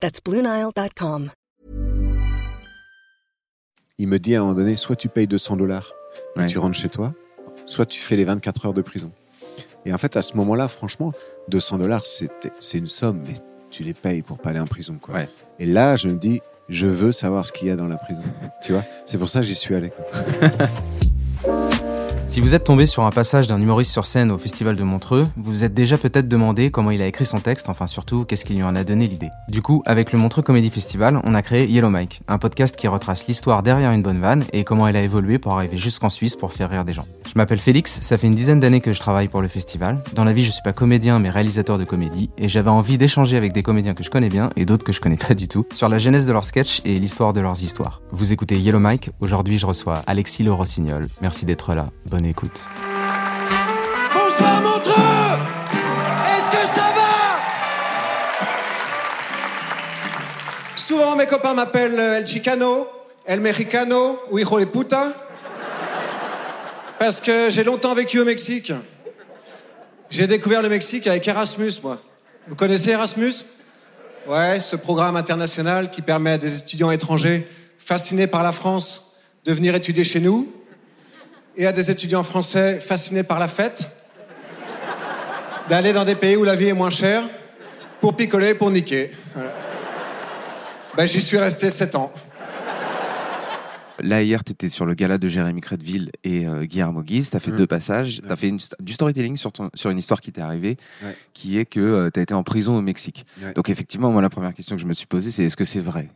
That's BlueNile.com. Il me dit à un moment donné, soit tu payes 200 dollars et Ouais. tu rentres chez toi, soit tu fais les 24 heures de prison. Et en fait, à ce moment-là, franchement, 200 dollars, c'est une somme, mais tu les payes pour pas aller en prison. Quoi. Ouais. Et là, je me dis, je veux savoir ce qu'il y a dans la prison. tu vois C'est pour ça que j'y suis allé. quoi. Si vous êtes tombé sur un passage d'un humoriste sur scène au Festival de Montreux, vous vous êtes déjà peut-être demandé comment il a écrit son texte, enfin surtout qu'est-ce qui lui en a donné l'idée. Du coup, avec le Montreux Comedy Festival, on a créé Yellow Mike, un podcast qui retrace l'histoire derrière une bonne vanne et comment elle a évolué pour arriver jusqu'en Suisse pour faire rire des gens. Je m'appelle Félix, ça fait une dizaine d'années que je travaille pour le festival. Dans la vie, je suis pas comédien mais réalisateur de comédie et j'avais envie d'échanger avec des comédiens que je connais bien et d'autres que je connais pas du tout sur la genèse de leurs sketchs et l'histoire de leurs histoires. Vous écoutez Yellow Mike, aujourd'hui je reçois Alexis Le Rossignol. Merci d'être là, écoute. Bonsoir Montreux Est-ce que ça va? Souvent mes copains m'appellent euh, El Chicano, El Mexicano ou Hijo de puta. Parce que j'ai longtemps vécu au Mexique. J'ai découvert le Mexique avec Erasmus, moi. Vous connaissez Erasmus? Ouais, ce programme international qui permet à des étudiants étrangers fascinés par la France de venir étudier chez nous et à des étudiants français fascinés par la fête d'aller dans des pays où la vie est moins chère pour picoler, pour niquer. Voilà. Ben, j'y suis resté 7 ans. Là, hier, tu étais sur le gala de Jérémy Crédville et euh, Guillermo Guise. Tu as fait Mm. deux passages. Tu as fait une du storytelling sur, ton- sur une histoire qui t'est arrivée, Ouais. qui est que tu as été en prison au Mexique. Ouais. Donc, effectivement, moi, la première question que je me suis posée, c'est est-ce que c'est vrai?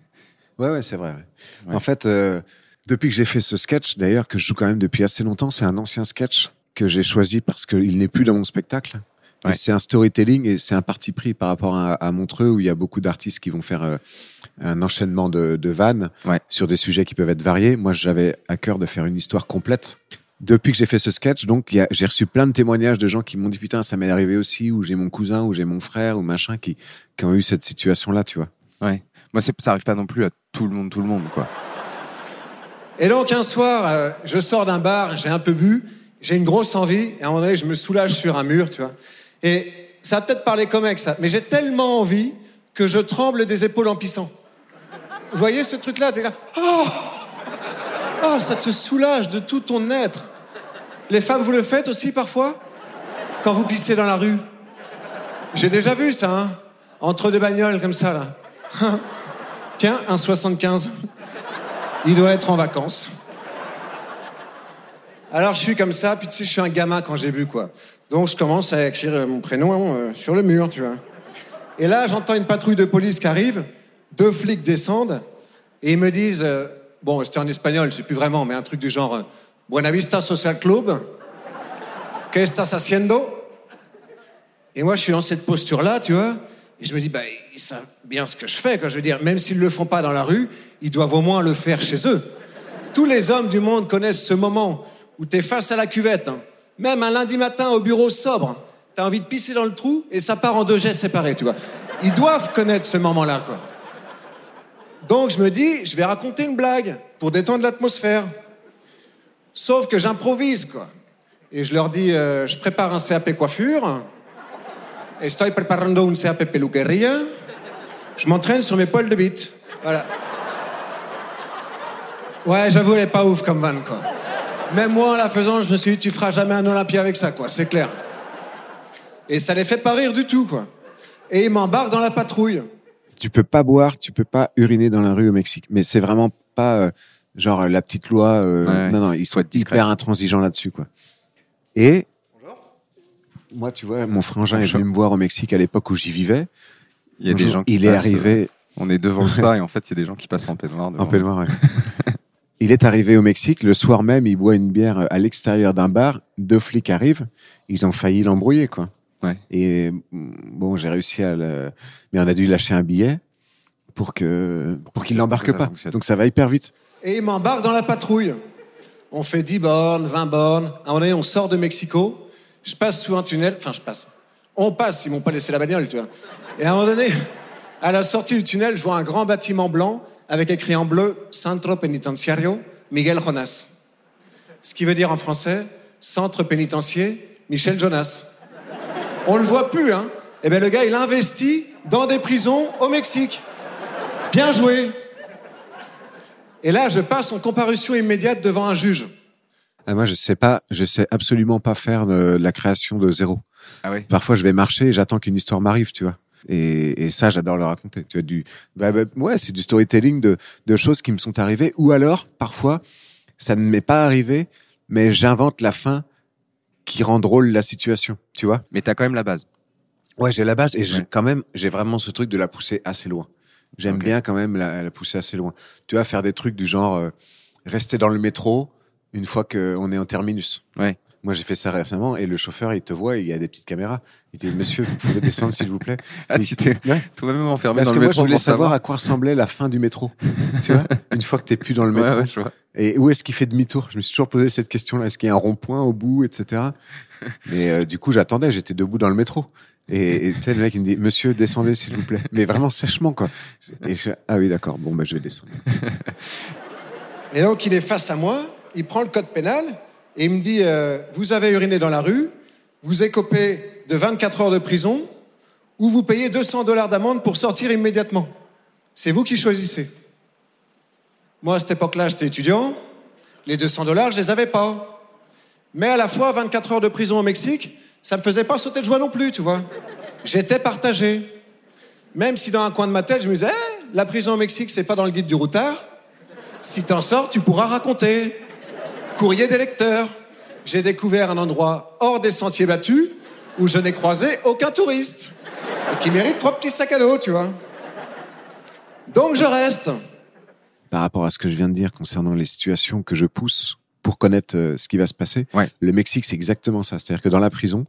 Ouais, ouais, c'est vrai. Ouais. En fait, euh, depuis que j'ai fait ce sketch, d'ailleurs, que je joue quand même depuis assez longtemps, c'est un ancien sketch que j'ai choisi parce qu'il n'est plus dans mon spectacle. Ouais. C'est un storytelling et c'est un parti pris par rapport à, à Montreux où il y a beaucoup d'artistes qui vont faire euh, un enchaînement de, de vannes Ouais. sur des sujets qui peuvent être variés. Moi, j'avais à cœur de faire une histoire complète. Depuis que j'ai fait ce sketch, donc j'ai reçu plein de témoignages de gens qui m'ont dit putain ça m'est arrivé aussi, ou j'ai mon cousin, ou j'ai mon frère, ou machin qui, qui ont eu cette situation-là, tu vois. Ouais. Moi, ça arrive pas non plus à tout le monde, tout le monde, quoi. Et donc un soir, euh, je sors d'un bar, j'ai un peu bu, j'ai une grosse envie, et à un moment donné, je me soulage sur un mur, tu vois. Et ça a peut-être parlé comme ça, mais j'ai tellement envie que je tremble des épaules en pissant. Vous voyez ce truc-là là, oh, oh, ça te soulage de tout ton être. Les femmes, vous le faites aussi parfois? Quand vous pissez dans la rue J'ai déjà vu ça, hein Entre deux bagnoles comme ça, là. Tiens, un 75. Il doit être en vacances. Alors je suis comme ça, puis tu sais, je suis un gamin quand j'ai bu, quoi. Donc je commence à écrire euh, mon prénom euh, sur le mur, tu vois. Et là, j'entends une patrouille de police qui arrive, deux flics descendent, et ils me disent, euh, bon, c'était en espagnol, je sais plus vraiment, mais un truc du genre, euh, Buenavista Social Club, ¿qué estás haciendo? Et moi, je suis dans cette posture-là, tu vois, et je me dis, bah, ils savent bien ce que je fais, quoi. Je veux dire, même s'ils le font pas dans la rue, ils doivent au moins le faire chez eux. Tous les hommes du monde connaissent ce moment où tu es face à la cuvette. hein. Même un lundi matin au bureau sobre, tu as envie de pisser dans le trou et ça part en deux gestes séparés, tu vois. Ils doivent connaître ce moment-là, quoi. Donc je me dis, je vais raconter une blague pour détendre l'atmosphère. Sauf que j'improvise, quoi. Et je leur dis, euh, je prépare un CAP coiffure. Estoy preparando un CAP peluquería. Je m'entraîne sur mes poils de bite. Voilà. Ouais, j'avoue, elle est pas ouf comme vanne, quoi. Même moi, en la faisant, je me suis dit, tu feras jamais un Olympia avec ça, quoi, c'est clair. Et ça les fait pas rire du tout, quoi. Et ils m'embarquent dans la patrouille. tu peux pas boire, tu peux pas uriner dans la rue au Mexique. Mais c'est vraiment pas euh, genre la petite loi. euh, Ouais. Non, non, ils sont hyper intransigeants là-dessus, quoi. Et moi, tu vois, mon frangin est venu me voir au Mexique à l'époque où j'y vivais. Il y a des gens qui Il est passent, arrivé On est devant le spa et en fait, a des gens qui passent en peignoir. en peignoir. ouais. il est arrivé au Mexique. Le soir même, il boit une bière à l'extérieur d'un bar. Deux flics arrivent. Ils ont failli l'embrouiller, quoi. Ouais. Et bon, j'ai réussi à le, mais on a dû lâcher un billet pour que pour qu'il l'embarque pas. fonctionne. Donc ça va hyper vite. Et il m'embarque dans la patrouille. On fait 10 bornes, 20 bornes. À un moment donné, on sort de Mexico. Je passe sous un tunnel. Enfin, je passe. On passe, ils m'ont pas laissé la bagnole, tu vois. Et à un moment donné, à la sortie du tunnel, je vois un grand bâtiment blanc avec écrit en bleu Centro Penitenciario Miguel Jonas. Ce qui veut dire en français Centre pénitentiaire Michel Jonas. On le voit plus, hein. Eh bien, le gars, il investit dans des prisons au Mexique. Bien joué. Et là, je passe en comparution immédiate devant un juge. Ah, moi, je sais pas, je sais absolument pas faire de, la création de zéro. Ah ouais. Parfois, je vais marcher et j'attends qu'une histoire m'arrive, tu vois. Et, et ça, j'adore le raconter. Tu as du, bah, bah, ouais, c'est du storytelling de, de choses qui me sont arrivées. Ou alors, parfois, ça ne m'est pas arrivé, mais j'invente la fin qui rend drôle la situation, tu vois. Mais t'as quand même la base. Ouais, j'ai la base et j'ai quand même, j'ai vraiment ce truc de la pousser assez loin. J'aime bien quand même la, la pousser assez loin. Tu vas faire des trucs du genre euh, rester dans le métro une fois qu'on est en terminus. Ouais. Moi, j'ai fait ça récemment et le chauffeur, il te voit, il y a des petites caméras. Il dit, monsieur, vous pouvez descendre s'il vous plaît? Ah, tu t'es Ouais. toi-même enfermé Parce dans que le moi, je voulais savoir à quoi ressemblait la fin du métro. tu vois, une fois que t'es plus dans le Ouais, métro. ouais, je vois. Et où est-ce qu'il fait demi-tour? Je me suis toujours posé cette question-là. Est-ce qu'il y a un rond-point au bout, etc. Mais euh, du coup, j'attendais. J'étais debout dans le métro. Et et tu sais, le mec, il me dit, Monsieur, descendez, s'il vous plaît. Mais vraiment sèchement, quoi. Et je ah oui, d'accord. Bon, bah, je vais descendre. Et donc, il est face à moi, il prend le code pénal et il me dit euh, Vous avez uriné dans la rue, vous écopez de 24 heures de prison ou vous payez 200 dollars d'amende pour sortir immédiatement. C'est vous qui choisissez. Moi, à cette époque-là, j'étais étudiant. Les 200 dollars, je les avais pas. Mais à la fois, 24 heures de prison au Mexique, ça me faisait pas sauter de joie non plus, tu vois. J'étais partagé. Même si dans un coin de ma tête, je me disais Eh, La prison au Mexique, c'est pas dans le guide du routard. Si t'en sors, tu pourras raconter. Courrier des lecteurs. J'ai découvert un endroit hors des sentiers battus où je n'ai croisé aucun touriste. Et qui mérite trois petits sacs à dos, tu vois. Donc je reste. Par rapport à ce que je viens de dire concernant les situations que je pousse pour connaître euh, ce qui va se passer, Ouais. le Mexique, c'est exactement ça. C'est-à-dire que dans la prison,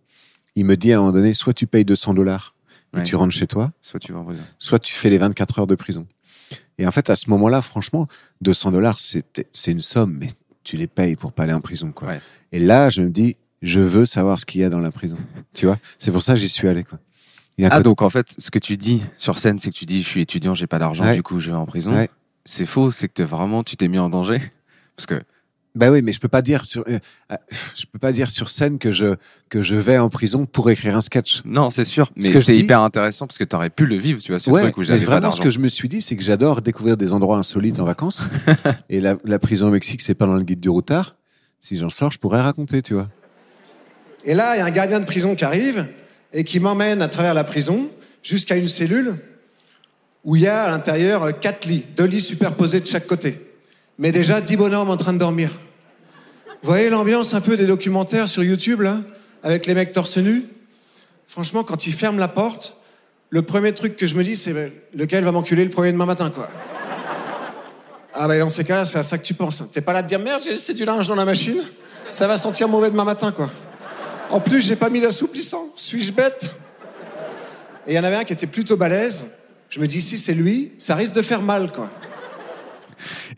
il me dit à un moment donné, soit tu payes 200 dollars et Ouais. tu rentres chez toi, Soit tu vas en prison. soit tu fais les 24 heures de prison. Et en fait, à ce moment-là, franchement, 200 dollars, c'est c'est une somme, mais tu les payes pour pas aller en prison, quoi. Ouais. Et là, je me dis, je veux savoir ce qu'il y a dans la prison. Tu vois? C'est pour ça que j'y suis allé, quoi. Il y a un Ah côté- donc en fait, ce que tu dis sur scène, c'est que tu dis je suis étudiant, j'ai pas d'argent, Ouais. du coup je vais en prison. Ouais. C'est faux, c'est que vraiment tu t'es mis en danger parce que Bah oui, mais je peux pas dire sur, euh, euh, je peux pas dire sur scène que je que je vais en prison pour écrire un sketch. non, c'est sûr, mais c'est dis- hyper intéressant parce que t'aurais pu le vivre, tu vois, ce ouais, truc où mais j'avais pas vraiment, ce que je me suis dit, c'est que j'adore découvrir des endroits insolites en vacances. et la, la prison au Mexique, c'est pas dans le guide du routard. Si j'en sors, je pourrais raconter, tu vois. Et là, il y a un gardien de prison qui arrive et qui m'emmène à travers la prison jusqu'à une cellule où il y a à l'intérieur euh, quatre lits, deux lits superposés de chaque côté. Mais déjà dix bonhommes en train de dormir. Vous voyez l'ambiance un peu des documentaires sur YouTube, là, avec les mecs torse nus Franchement, quand ils ferment la porte, le premier truc que je me dis, c'est ben, lequel va m'enculer le premier demain matin, quoi? Ah ben dans ces cas-là, c'est à ça que tu penses. T'es pas là de dire merde, j'ai laissé du linge dans la machine, ça va sentir mauvais demain matin, quoi. En plus, j'ai pas mis d'assouplissant. Suis-je bête? Et il y en avait un qui était plutôt balèze. Je me dis, si c'est lui, ça risque de faire mal, quoi.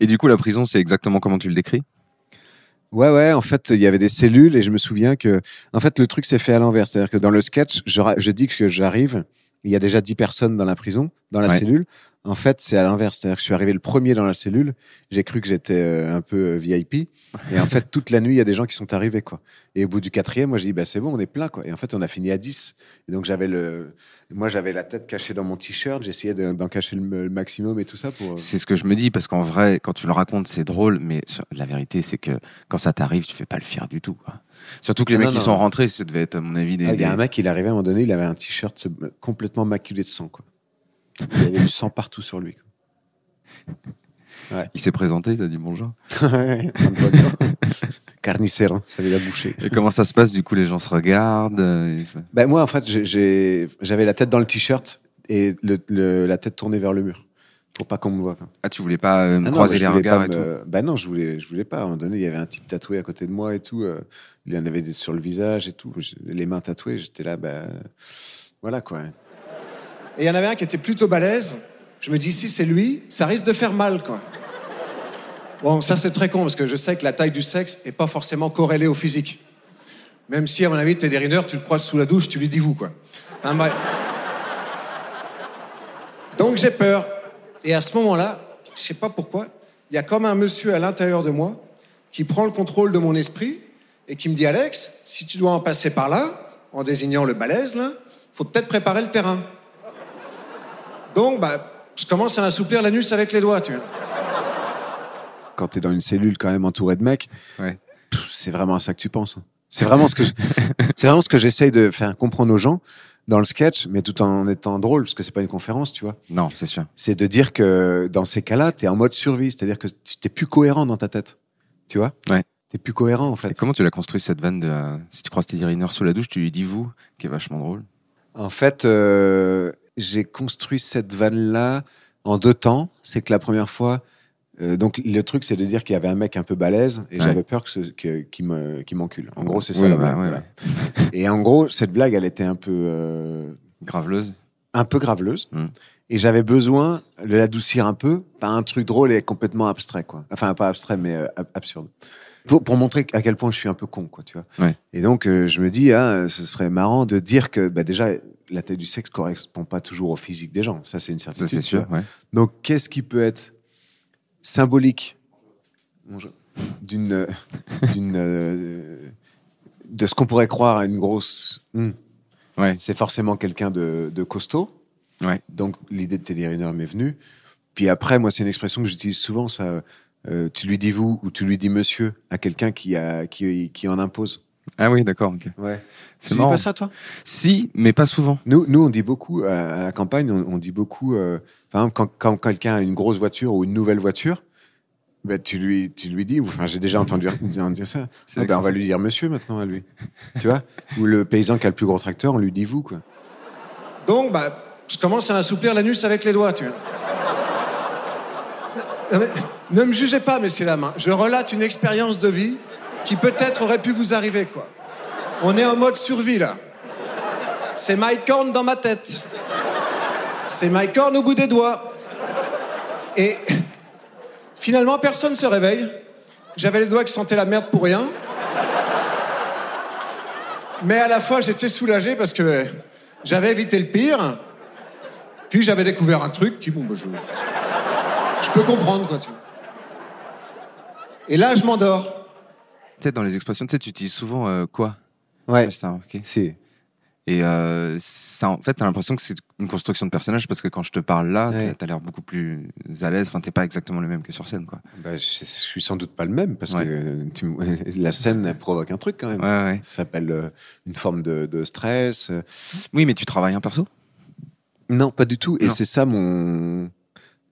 Et du coup, la prison, c'est exactement comment tu le décris? Ouais, ouais, en fait, il y avait des cellules et je me souviens que, en fait, le truc s'est fait à l'envers. C'est-à-dire que dans le sketch, je, dis que j'arrive, il y a déjà 10 personnes dans la prison, dans la Ouais. cellule. En fait, c'est à l'inverse. C'est-à-dire que je suis arrivé le premier dans la cellule. J'ai cru que j'étais euh, un peu euh, VIP. Et en fait, toute la nuit, il y a des gens qui sont arrivés, quoi. Et au bout du quatrième, moi, j'ai dit, bah, c'est bon, on est plein, quoi. Et en fait, on a fini à 10. Et donc, j'avais le, moi, j'avais la tête cachée dans mon t-shirt. J'essayais de- d'en cacher le, maximum et tout ça pour. euh, C'est ce que je me dis parce qu'en vrai, quand tu le racontes, c'est drôle, mais la vérité, c'est que quand ça t'arrive, tu fais pas le fier du tout. Quoi. Surtout que les mecs non, qui non. sont rentrés, ça devait être à mon avis des. Ah, Il y a des- un mec, il arrivait à un moment donné, il avait un t-shirt complètement maculé de sang, quoi. Il y avait du sang partout sur lui. Il s'est présenté, t'as dit bonjour. Ouais. Carnicero, ça veut dire boucher. Et comment ça se passe Du coup, les gens se regardent. euh, Ben moi, en fait, j'avais la tête dans le t-shirt et le- le- la tête tournée vers le mur pour pas qu'on me voit. quoi. Ah, tu voulais pas euh, Ah non, croiser les regards et me- tout? Bah non, je voulais, je voulais pas. À un moment donné, il y avait un type tatoué à côté de moi et tout. euh, il y en avait des sur le visage et tout. Les mains tatouées, j'étais là, bah voilà quoi. Et il y en avait un qui était plutôt balèze. Je me dis, si c'est lui, ça risque de faire mal, quoi. Bon, ça c'est très con parce que je sais que la taille du sexe est pas forcément corrélée au physique. Même si, à mon avis, Teddy Riner, tu le croises sous la douche, tu lui dis vous, quoi. Bref. Donc j'ai peur. Et à ce moment-là, je sais pas pourquoi, il y a comme un monsieur à l'intérieur de moi qui prend le contrôle de mon esprit et qui me dit Alex, si tu dois en passer par là, en désignant le balèze, là, faut peut-être préparer le terrain. Donc, bah, je commence à assouplir l'anus avec les doigts, tu vois. Quand t'es dans une cellule quand même entourée de mecs, Ouais. c'est vraiment à ça que tu penses. hein. C'est vraiment ce que c'est vraiment ce que j'essaye de faire comprendre aux gens dans le sketch, mais tout en étant drôle, parce que c'est pas une conférence, tu vois. Non, c'est sûr. C'est de dire que dans ces cas-là, t'es en mode survie, c'est-à-dire que tu t'es plus cohérent dans ta tête, tu vois. Ouais. T'es plus cohérent en Et fait. comment tu l'as construit cette vanne de euh, si tu croises Teddy Riner sous la douche, tu lui dis vous, qui est vachement drôle? En fait, euh, j'ai construit cette vanne-là en deux temps. C'est que la première fois, euh, donc le truc, c'est de dire qu'il y avait un mec un peu balèze et Ouais. j'avais peur que que- qu'il me qu'il m'encule. En gros, c'est ça Oui, la bah, blague. ouais, voilà. Et en gros, cette blague, elle était un peu euh, Graveleuse. un peu graveleuse. Mm. Et j'avais besoin de l'adoucir un peu par un truc drôle et complètement abstrait, quoi. Enfin, pas abstrait, mais euh, ab- absurde. Pour, pour montrer à quel point je suis un peu con, quoi, tu vois. Ouais. Et donc, euh, je me dis, ah, ce serait marrant de dire que, bah, déjà, la taille du sexe correspond pas toujours au physique des gens. Ça, c'est une Ça, certitude. c'est tu sûr. Ouais. Donc, qu'est-ce qui peut être symbolique d'une, euh, d'une, euh, de ce qu'on pourrait croire à une grosse. Hmm. Ouais. C'est forcément quelqu'un de, de costaud. Ouais. Donc l'idée de Teddy Riner m'est venue. Puis après, moi, c'est une expression que j'utilise souvent. Ça, euh, tu lui dis vous ou tu lui dis monsieur à quelqu'un qui a qui, qui en impose. Ah oui, d'accord. ok. Ouais. C'est Tu dis marrant. pas ça, toi? Si, mais pas souvent. Nous, nous, on dit beaucoup à, à la campagne. On, on dit beaucoup. euh, par exemple, quand, quand quelqu'un a une grosse voiture ou une nouvelle voiture. Ben, tu lui, tu lui dis, ou- enfin, j'ai déjà entendu dire, dire ça. C'est Ah que on va lui dire monsieur maintenant à lui. tu vois? Ou le paysan qui a le plus gros tracteur, on lui dit vous, quoi. Donc, bah, je commence à assouplir l'anus avec les doigts, tu vois. Non, mais, ne me jugez pas, messieurs dames. hein. Je relate une expérience de vie qui peut-être aurait pu vous arriver, quoi. On est en mode survie, là. C'est Mike Horn dans ma tête. C'est Mike Horn au bout des doigts. Et finalement, personne se réveille. J'avais les doigts qui sentaient la merde pour rien. Mais à la fois, j'étais soulagé parce que j'avais évité le pire. Puis j'avais découvert un truc qui, bon, bah, je, je peux comprendre, quoi. Et là, je m'endors. Tu sais, dans les expressions, tu sais, tu utilises souvent euh, quoi? Ouais. Remarqué. Si. Et euh, ça, en fait, t'as l'impression que c'est une construction de personnage parce que quand je te parle là, Ouais. t'as- l'air beaucoup plus à l'aise. Enfin, t'es pas exactement le même que sur scène, quoi. Bah, je, je suis sans doute pas le même parce Ouais. que tu la scène elle provoque un truc quand même. Ouais, ouais. Ça s'appelle euh, une forme de, de stress. Oui, mais tu travailles un perso? Non, pas du tout. Et c'est ça mon.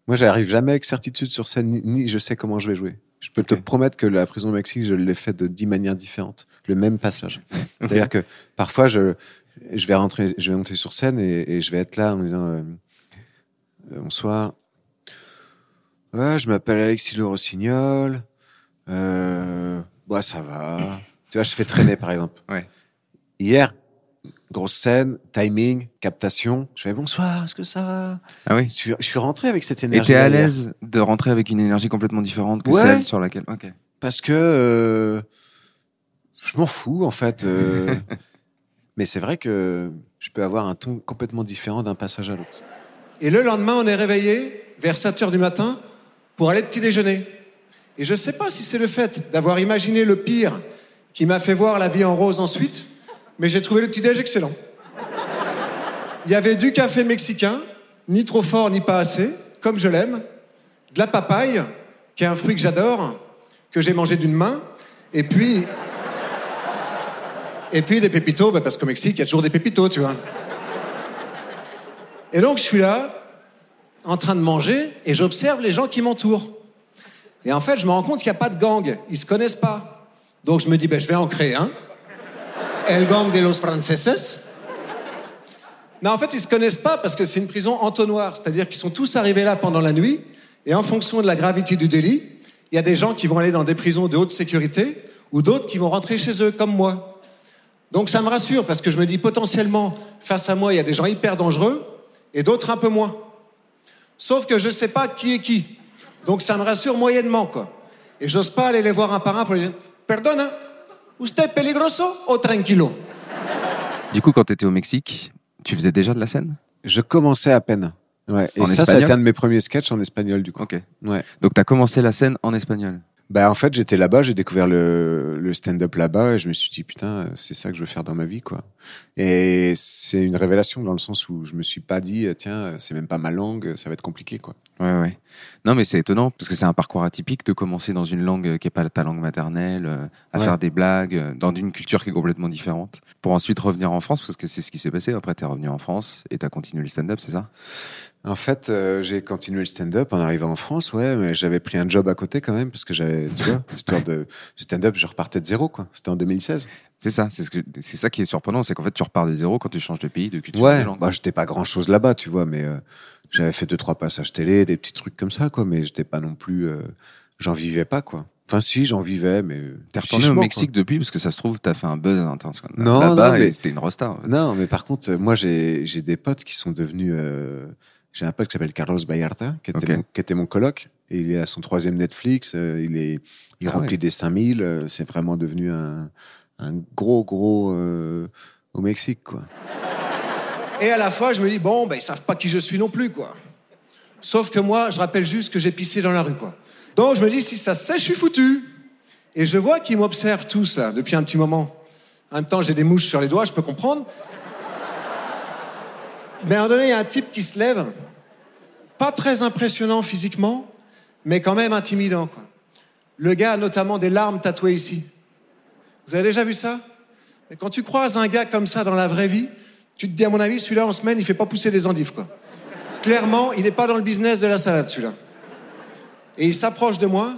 Moi, j'arrive jamais avec certitude sur scène, ni, ni je sais comment je vais jouer. Je peux te promettre que la prison au Mexique, je l'ai fait de dix manières différentes, le même passage. C'est-à-dire que parfois, je, je vais rentrer, je vais monter sur scène et, et je vais être là en me disant euh, euh, bonsoir. Ouais, je m'appelle Alexis Le Rossignol. Euh, bah, ça va. tu vois, je fais traîner, par exemple. Ouais. Hier, grosse scène, timing, captation. Je fais bonsoir, est-ce que ça va? Ah oui. je suis, je suis rentré avec cette Et énergie. t'es à l'aise de rentrer avec une énergie complètement différente que Ouais. celle sur laquelle. Ok. Parce que euh, je m'en fous, en fait. euh. mais c'est vrai que je peux avoir un ton complètement différent d'un passage à l'autre. Et le lendemain, on est réveillé vers 7 heures du matin pour aller petit déjeuner. Et je sais pas si c'est le fait d'avoir imaginé le pire qui m'a fait voir la vie en rose ensuite, mais j'ai trouvé le petit déj excellent. Il y avait du café mexicain, ni trop fort ni pas assez, comme je l'aime, de la papaye, qui est un fruit que j'adore, que j'ai mangé d'une main, et puis et puis des pépitos, bah, parce qu'au Mexique, il y a toujours des pépitos, tu vois. Et donc, je suis là, en train de manger et j'observe les gens qui m'entourent. Et en fait, je me rends compte qu'il n'y a pas de gang. Ils se connaissent pas. Donc je me dis, ben, je vais en créer un. El gang de los franceses. Non, en fait, ils se connaissent pas parce que c'est une prison entonnoir. C'est-à-dire qu'ils sont tous arrivés là pendant la nuit. Et en fonction de la gravité du délit, il y a des gens qui vont aller dans des prisons de haute sécurité ou d'autres qui vont rentrer chez eux, comme moi. Donc ça me rassure parce que je me dis potentiellement, face à moi, il y a des gens hyper dangereux et d'autres un peu moins. Sauf que je ne sais pas qui est qui. Donc ça me rassure moyennement, quoi. Et j'ose pas aller les voir un par un pour les dire Perdona, usted peligroso o tranquilo? Du coup, quand tu étais au Mexique, tu faisais déjà de la scène? Je commençais à peine. Ouais. Et En ça, ça a espagnol? été un de mes premiers sketchs en espagnol, du coup. Ok. Ouais. Donc tu as commencé la scène en espagnol? Bah, en fait, j'étais là-bas, j'ai découvert le, le stand-up là-bas et je me suis dit, putain, c'est ça que je veux faire dans ma vie, quoi. Et c'est une révélation dans le sens où je me suis pas dit, tiens, c'est même pas ma langue, ça va être compliqué, quoi. Ouais, ouais. Non, mais c'est étonnant parce que c'est un parcours atypique de commencer dans une langue qui est pas ta langue maternelle, euh, à Ouais. faire des blagues euh, dans une culture qui est complètement différente, pour ensuite revenir en France parce que c'est ce qui s'est passé. Après, t'es revenu en France et t'as continué le stand-up, c'est ça? En fait, euh, j'ai continué le stand-up en arrivant en France, ouais, mais j'avais pris un job à côté quand même parce que j'avais, tu vois, histoire de stand-up, je repartais de zéro, quoi. C'était en 2016. C'est ça. C'est ce que c'est ça qui est surprenant, c'est qu'en fait tu repars de zéro quand tu changes de pays, de culture, Ouais, bah, j'étais pas grand chose là-bas, tu vois, mais euh, j'avais fait deux, trois passages télé, des petits trucs comme ça, quoi, mais j'étais pas non plus, euh, j'en vivais pas, quoi. Enfin, si, j'en vivais, mais. T'es retourné au Mexique depuis parce que ça se trouve t'as fait un buzz intense. quoi. Non, Là-bas, non, mais- c'était une rosta. quoi. Non, mais par contre, euh, moi, j'ai j'ai des potes qui sont devenus. euh, j'ai un pote qui s'appelle Carlos Vallarta, qui était, mon, qui était mon coloc, et il est à son troisième Netflix, euh, il, est, il Ah remplit ouais. des 5000, euh, c'est vraiment devenu un, un gros, gros. euh, au Mexique, quoi. Et à la fois, je me dis, bon, ben, ils savent pas qui je suis non plus, quoi. Sauf que moi, je rappelle juste que j'ai pissé dans la rue, quoi. Donc, je me dis, si ça se sait, je suis foutu. Et je vois qu'ils m'observent tous, là, depuis un petit moment. En même temps, j'ai des mouches sur les doigts, je peux comprendre. Mais à un moment donné, il y a un type qui se lève, pas très impressionnant physiquement, mais quand même intimidant, quoi. Le gars a notamment des larmes tatouées ici. Vous avez déjà vu ça? Mais quand tu croises un gars comme ça dans la vraie vie, tu te dis, à mon avis, celui-là, en semaine, il fait pas pousser des endives, quoi. Clairement, il n'est pas dans le business de la salade, celui-là. Et il s'approche de moi,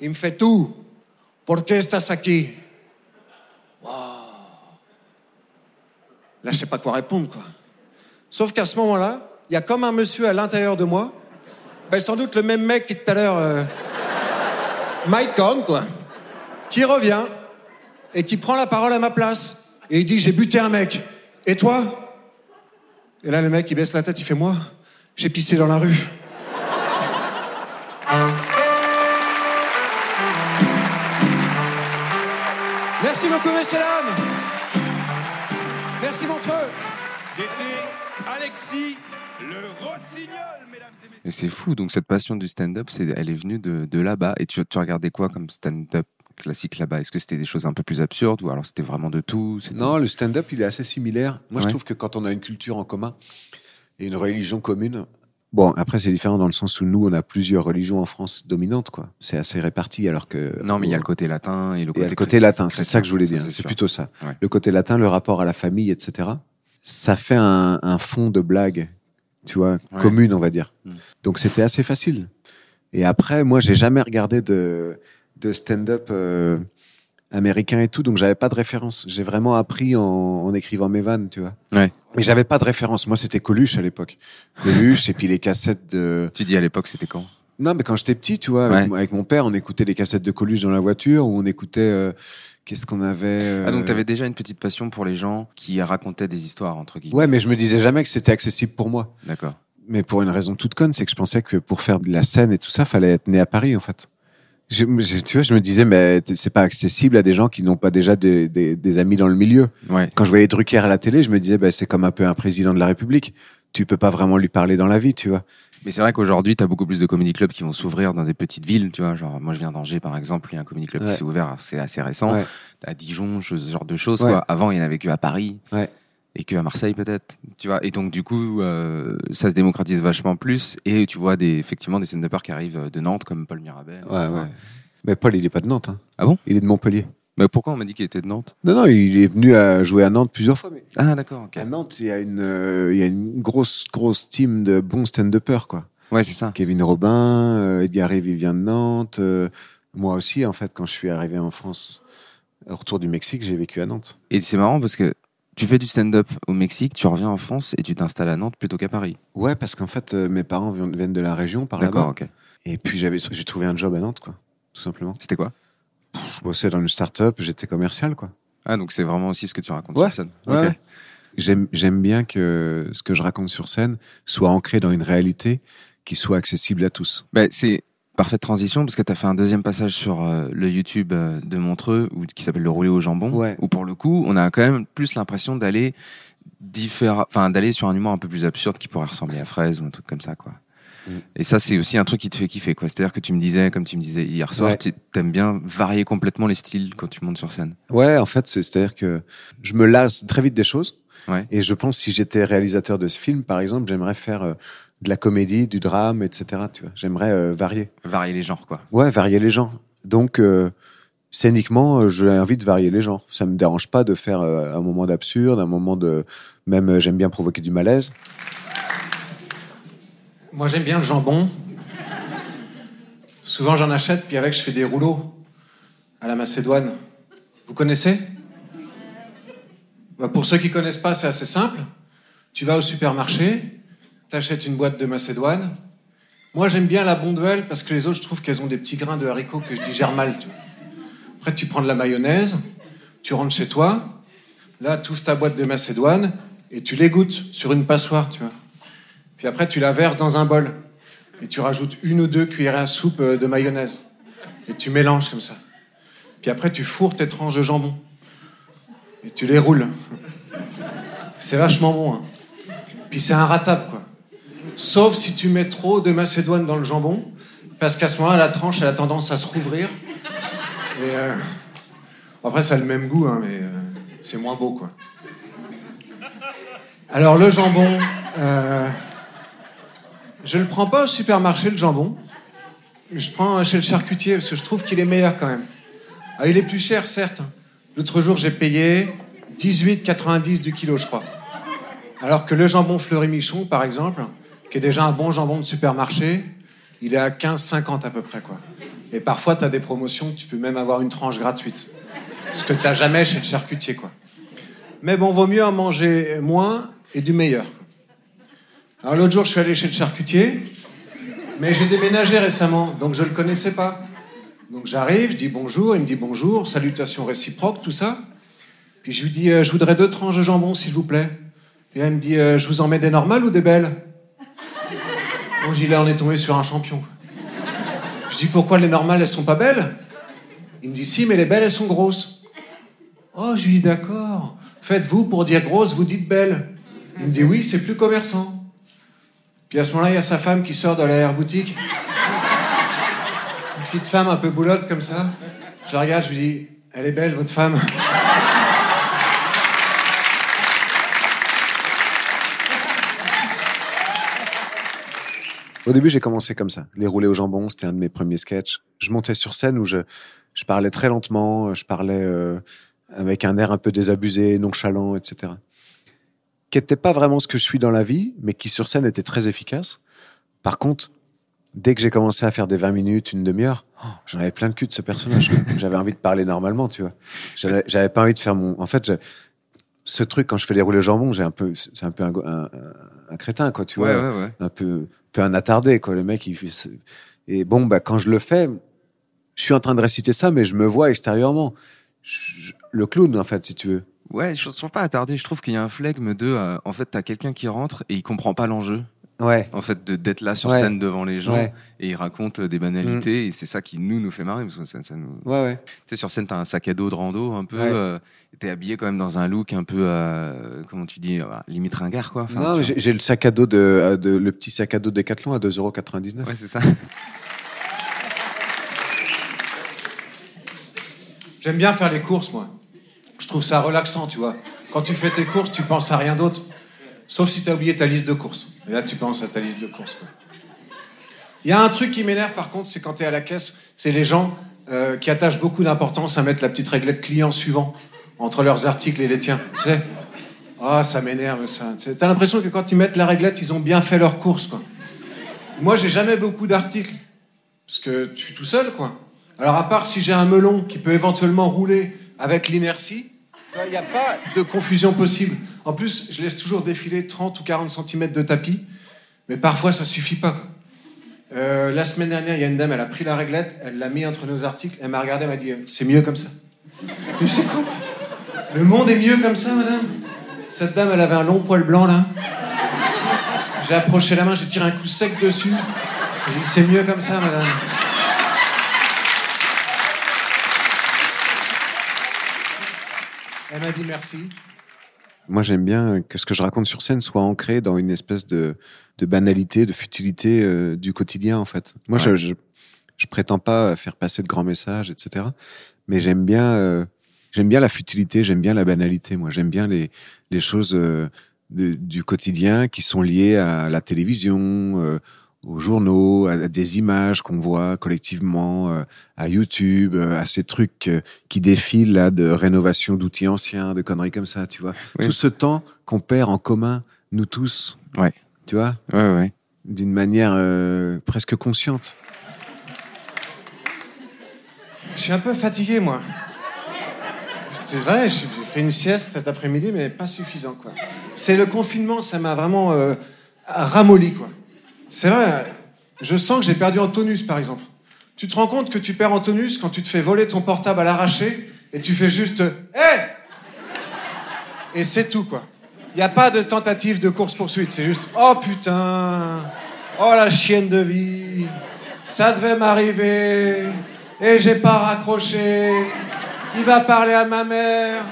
il me fait tout. Por qué estás aquí? Wow. Là, je sais pas quoi répondre, quoi. Sauf qu'à ce moment-là, il y a comme un monsieur à l'intérieur de moi, ben, sans doute le même mec qui tout à l'heure, euh, Mike Cohn, quoi, qui revient et qui prend la parole à ma place. Et il dit, j'ai buté un mec. Et toi? Et là, le mec, il baisse la tête, il fait, moi, j'ai pissé dans la rue. Merci beaucoup, messieurs, dames. Merci, Montreux. C'était Alexis le Rossignol, mesdames et messieurs. Et c'est fou. Donc cette passion du stand-up, c'est, elle est venue de, de là-bas. Et tu, tu regardais quoi comme stand-up classique là-bas? Est-ce que c'était des choses un peu plus absurdes ou alors c'était vraiment de tout? C'était- Non, le stand-up, il est assez similaire. Moi, je trouve que quand on a une culture en commun et une religion commune, bon, après, c'est différent dans le sens où nous, on a plusieurs religions en France dominantes, quoi. C'est assez réparti, alors que. Non, mais il y a le côté latin et le Et côté, le côté latin, c'est ça que je voulais dire. c'est plutôt ça. Ouais. Le côté latin, le rapport à la famille, etc. Ça fait un, un fond de blague, tu vois, Ouais. commune, on va dire. Mm. Donc c'était assez facile. Et après, moi, j'ai jamais regardé de, de stand-up euh, américain et tout, donc j'avais pas de référence. J'ai vraiment appris en, en écrivant mes vannes, tu vois. Ouais. Mais j'avais pas de référence. Moi, c'était Coluche à l'époque. Coluche et puis les cassettes de. Tu dis à l'époque, c'était quand? Non, mais quand j'étais petit, tu vois, avec, Ouais. mon- avec mon père, on écoutait les cassettes de Coluche dans la voiture, ou on écoutait. euh, Qu'est-ce qu'on avait euh, Ah, donc tu avais déjà une petite passion pour les gens qui racontaient des histoires, entre guillemets. Ouais, mais je me disais jamais que c'était accessible pour moi. D'accord. Mais pour une raison toute conne, c'est que je pensais que pour faire de la scène et tout ça, fallait être né à Paris, en fait. Je, je- tu vois, je me disais, mais c'est pas accessible à des gens qui n'ont pas déjà des, des, des amis dans le milieu. Ouais. Quand je voyais Drucker à la télé, je me disais, bah, c'est comme un peu un président de la République. Tu peux pas vraiment lui parler dans la vie, tu vois. Mais c'est vrai qu'aujourd'hui, tu as beaucoup plus de comedy clubs qui vont s'ouvrir dans des petites villes, tu vois. Genre, moi, je viens d'Angers, par exemple. Il y a un comedy club Ouais. qui s'est ouvert, c'est assez récent. Ouais. À Dijon, ce genre de choses, Ouais. quoi. Avant, il y en avait que à Paris. Et que à Marseille, peut-être. Tu vois. Et donc, du coup, euh, ça se démocratise vachement plus. Et tu vois des, effectivement, des stand-uppers qui arrivent de Nantes, comme Paul Mirabel. Ouais, ouais. Mais Paul, il est pas de Nantes. Hein. Ah bon? Il est de Montpellier. Mais pourquoi on m'a dit qu'il était de Nantes? Non, non, il est venu à jouer à Nantes plusieurs fois. Mais Ah, d'accord, à Nantes, il y a une, euh, il y a une grosse, grosse team de bons stand-uppers, quoi. Ouais, c'est ça. Kevin Robin, euh, Edgar Rive, il vient de Nantes. euh, moi aussi, en fait, quand je suis arrivé en France, au retour du Mexique, j'ai vécu à Nantes. Et c'est marrant parce que tu fais du stand-up au Mexique, tu reviens en France et tu t'installes à Nantes plutôt qu'à Paris. Ouais, parce qu'en fait, mes parents viennent de la région par D'accord, là-bas. ok. Et puis j'ai trouvé un job à Nantes, quoi, tout simplement. C'était quoi? Je bossais dans une start-up, j'étais commercial, quoi. Ah, donc c'est vraiment aussi ce que tu racontes Ouais, sur scène. Ouais. J'aime, j'aime bien que ce que je raconte sur scène soit ancré dans une réalité qui soit accessible à tous. Bah, c'est parfaite transition parce que tu as fait un deuxième passage sur euh, le YouTube euh, de Montreux où, qui s'appelle le roulé au jambon Ouais. où pour le coup on a quand même plus l'impression d'aller différa- enfin d'aller sur un humour un peu plus absurde qui pourrait ressembler à Fraise ou un truc comme ça quoi. Mm. Et ça c'est aussi un truc qui te fait kiffer quoi. C'est-à-dire que tu me disais comme tu me disais hier soir Ouais. tu aimes bien varier complètement les styles quand tu montes sur scène. Ouais, en fait, c'est, c'est-à-dire que je me lasse très vite des choses. Ouais. Et je pense si j'étais réalisateur de ce film, par exemple, j'aimerais faire euh, de la comédie, du drame, etc. Tu vois, j'aimerais euh, varier. Varier les genres quoi. Ouais, varier les genres. Donc, euh, scéniquement, j'ai envie de varier les genres. Ça me dérange pas de faire un moment d'absurde, un moment de, même j'aime bien provoquer du malaise. Moi, j'aime bien le jambon. Souvent, j'en achète, puis avec, je fais des rouleaux à la Macédoine. Vous connaissez? Bah, Pour ceux qui connaissent pas, c'est assez simple. Tu vas au supermarché, t'achètes une boîte de Macédoine. Moi, j'aime bien la bonduelle parce que les autres, je trouve qu'elles ont des petits grains de haricots que je digère mal. Après, tu prends de la mayonnaise, tu rentres chez toi. Là, tu ouvres ta boîte de Macédoine et tu l'égouttes sur une passoire, tu vois. Puis après, tu la verses dans un bol. Et tu rajoutes une ou deux cuillerées à soupe euh, de mayonnaise. Et tu mélanges comme ça. Puis après, tu fourres tes tranches de jambon. Et tu les roules. C'est vachement bon. hein. Puis c'est inratable, quoi. Sauf si tu mets trop de macédoine dans le jambon. Parce qu'à ce moment-là, la tranche, elle a tendance à se rouvrir. Euh, Après, ça a le même goût, hein, mais euh, c'est moins beau, quoi. Alors, le jambon. Je le prends pas au supermarché, le jambon. Je prends chez le charcutier parce que je trouve qu'il est meilleur quand même. Ah, il est plus cher, certes. L'autre jour, j'ai payé 18,90 du kilo, je crois. Alors que le jambon Fleury-Michon, par exemple, qui est déjà un bon jambon de supermarché, il est à 15,50 à peu près, quoi. Et parfois, tu as des promotions, tu peux même avoir une tranche gratuite. Ce que tu jamais chez le charcutier, quoi. Mais bon, vaut mieux en manger moins et du meilleur. Alors l'autre jour, je suis allé chez le charcutier, mais j'ai déménagé récemment, donc je le connaissais pas. Donc j'arrive, je dis bonjour, il me dit bonjour, salutations réciproques, tout ça. Puis je lui dis, euh, je voudrais deux tranches de jambon, s'il vous plaît. Et là, il me dit, euh, je vous en mets des normales ou des belles? Bon, dis, là, on est tombé sur un champion. Je dis, pourquoi les normales, elles sont pas belles? Il me dit, si, mais les belles, elles sont grosses. Oh, je lui dis, d'accord. Faites-vous, pour dire grosse, vous dites belle. Il me dit, oui, c'est plus commerçant. Puis à ce moment-là, il y a sa femme qui sort de la boutique. Une petite femme un peu boulotte comme ça. Je la regarde, je lui dis, elle est belle, votre femme. Au début, j'ai commencé comme ça. Les roulés au jambon, c'était un de mes premiers sketchs. Je montais sur scène où je, je parlais très lentement, je parlais euh, avec un air un peu désabusé, nonchalant, etc. Qui n'était pas vraiment ce que je suis dans la vie, mais qui sur scène était très efficace. Par contre, dès que j'ai commencé à faire des 20 minutes, une demi-heure, oh, j'en avais plein le cul de ce personnage. J'avais envie de parler normalement, tu vois. J'avais pas envie de faire mon. En fait, ce truc quand je fais les roulés au jambon, j'ai un peu, c'est un peu un, crétin, quoi, tu Ouais, vois ouais, ouais. un peu, un peu un attardé, quoi. Le mec, il Et bon, bah, quand je le fais, je suis en train de réciter ça, mais je me vois extérieurement. Je- le clown, en fait, si tu veux. Ouais, je ne trouve pas attardé. Je trouve qu'il y a un flegme de. euh, en fait, t'as quelqu'un qui rentre et il comprend pas l'enjeu. Ouais. En fait, de- d'être là sur Ouais. scène devant les gens Ouais. Mm. et il raconte euh, des banalités et c'est ça qui nous nous fait marrer parce que ça, ça nous. Ouais, ouais. Tu sais, sur scène, t'as un sac à dos de rando un peu. Ouais. euh, T'es habillé quand même dans un look un peu, euh, comment tu dis, euh, limite ringard quoi. Enfin, non, j'ai le sac à dos de, de- le petit sac à dos Decathlon à 2,99€. vois. Ouais, c'est ça. J'aime bien faire les courses, moi. Je trouve ça relaxant, tu vois. Quand tu fais tes courses, tu penses à rien d'autre. Sauf si tu as oublié ta liste de courses. Et là, tu penses à ta liste de courses. Il y a un truc qui m'énerve, par contre, c'est quand tu es à la caisse, c'est les gens euh, qui attachent beaucoup d'importance à mettre la petite réglette client suivant entre leurs articles et les tiens. Tu sais Ah, ça m'énerve, ça. Tu T'as l'impression que quand ils mettent la réglette, ils ont bien fait leurs courses, quoi. Moi, j'ai jamais beaucoup d'articles. Parce que tu suis tout seul, quoi. Alors, à part si j'ai un melon qui peut éventuellement rouler avec l'inertie, il n'y a pas de confusion possible. En plus, je laisse toujours défiler 30 ou 40 cm de tapis. Mais parfois, ça suffit pas. Euh, la semaine dernière, il y a une dame, elle a pris la réglette, elle l'a mis entre nos articles, elle m'a regardé, elle m'a dit C'est mieux comme ça. Mais c'est quoi? Le monde est mieux comme ça, madame? Cette dame, elle avait un long poil blanc, là. J'ai approché la main, j'ai tiré un coup sec dessus. J'ai dit C'est mieux comme ça, madame. Elle m'a dit merci. Moi, j'aime bien que ce que je raconte sur scène soit ancré dans une espèce de, de banalité, de futilité euh, du quotidien, en fait. Moi, je, je, je prétends pas faire passer de grands messages, etc. Mais j'aime bien, euh, j'aime bien la futilité, j'aime bien la banalité. Moi, j'aime bien les, les choses euh, de- du quotidien qui sont liées à la télévision, aux journaux, à des images qu'on voit collectivement, euh, à YouTube, euh, à ces trucs euh, qui défilent là de rénovation d'outils anciens, de conneries comme ça, tu vois. Oui. Tout ce temps qu'on perd en commun, nous tous, Ouais. tu vois, Ouais, ouais. d'une manière euh, presque consciente. Je suis un peu fatigué, moi. C'est vrai, j'ai fait une sieste cet après-midi, mais pas suffisant, quoi. C'est le confinement, ça m'a vraiment euh, ramolli, quoi. C'est vrai, je sens que j'ai perdu en tonus, par exemple. Tu te rends compte que tu perds en tonus quand tu te fais voler ton portable à l'arraché et tu fais juste Hé Et c'est tout, quoi. Il n'y a pas de tentative de course-poursuite, c'est juste Oh putain Oh la chienne de vie Ça devait m'arriver et j'ai pas raccroché. Il va parler à ma mère.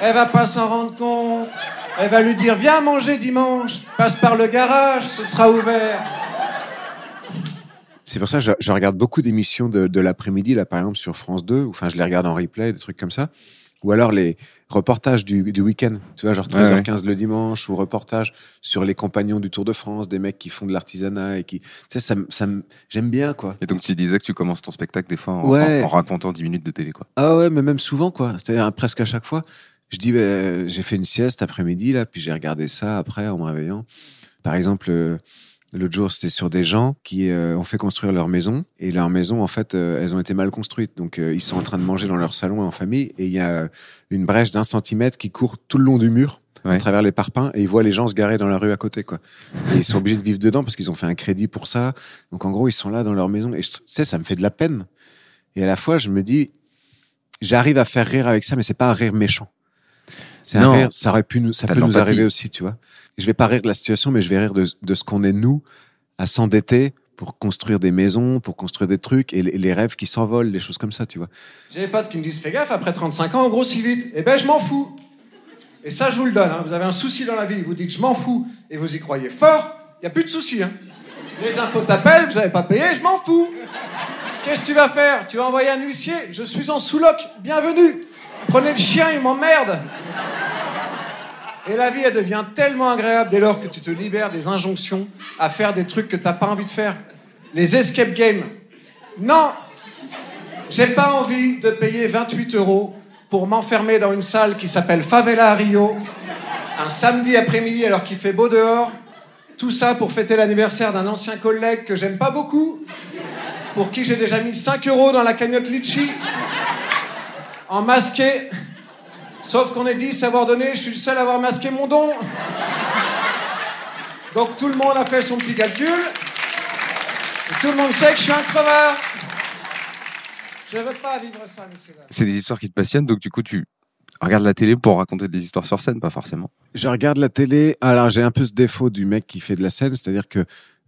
Elle va pas s'en rendre compte. Elle va lui dire Viens manger dimanche. Passe par le garage, ce sera ouvert. C'est pour ça que je, je regarde beaucoup d'émissions de, de l'après-midi, là, par exemple, sur France 2, ou enfin, je les regarde en replay, des trucs comme ça. Ou alors les reportages du, du week-end, tu vois, genre Ouais, 13h15 le dimanche, ou reportages sur les compagnons du Tour de France, des mecs qui font de l'artisanat et qui. Tu sais, ça, ça, me- j'aime bien, quoi. Et donc tu disais que tu commences ton spectacle des fois en, Ouais. en- en racontant 10 minutes de télé, quoi. Ah ouais, mais même souvent, quoi. C'est-à-dire presque à chaque fois. Je dis, bah, j'ai fait une sieste après-midi, là, puis j'ai regardé ça après en me réveillant. Par exemple, euh, l'autre jour, c'était sur des gens qui euh, ont fait construire leur maison. Et leur maison, en fait, euh, elles ont été mal construites. Donc, euh, ils sont en train de manger dans leur salon en famille. Et il y a une brèche d'un centimètre qui court tout le long du mur. à travers les parpaings et ils voient les gens se garer dans la rue à côté quoi. Et ils sont obligés de vivre dedans parce qu'ils ont fait un crédit pour ça. Donc en gros ils sont là dans leur maison et je- tu sais ça me fait de la peine. Et à la fois je me dis j'arrive à faire rire avec ça mais c'est pas un rire méchant. C'est un Non. rire ça aurait pu nous ça T'as peut nous arriver aussi tu vois. Je vais pas rire de la situation mais je vais rire de, de ce qu'on est nous à s'endetter pour construire des maisons, pour construire des trucs et les, les rêves qui s'envolent, les choses comme ça tu vois. J'ai des potes qui me disent Fais gaffe, après 35 ans, on grossit vite. Eh ben, je m'en fous. Et ça, je vous le donne. hein. Vous avez un souci dans la vie, vous dites Je m'en fous, et vous y croyez fort, il n'y a plus de souci. hein. Les impôts t'appellent, vous n'avez pas payé, je m'en fous. Qu'est-ce que tu vas faire? Tu vas envoyer un huissier? Je suis en sous-loc, bienvenue. Prenez le chien, il m'emmerde. Et la vie, elle devient tellement agréable dès lors que tu te libères des injonctions à faire des trucs que t'as pas envie de faire. Les escape games. Non, j'ai pas envie de payer 28 euros pour m'enfermer dans une salle qui s'appelle Favela à Rio, un samedi après-midi alors qu'il fait beau dehors. Tout ça pour fêter l'anniversaire d'un ancien collègue que j'aime pas beaucoup, pour qui j'ai déjà mis 5 euros dans la cagnotte Litchi, en masqué. Sauf qu'on est 10 à avoir donné, je suis le seul à avoir masqué mon don. Donc tout le monde a fait son petit calcul. Et tout le monde sait que je suis un crevard. Je veux pas vivre ça, messieurs. C'est des histoires qui te passionnent, donc du coup tu regardes la télé pour raconter des histoires sur scène, pas forcément. Je regarde la télé. Alors, j'ai un peu ce défaut du mec qui fait de la scène, c'est-à-dire que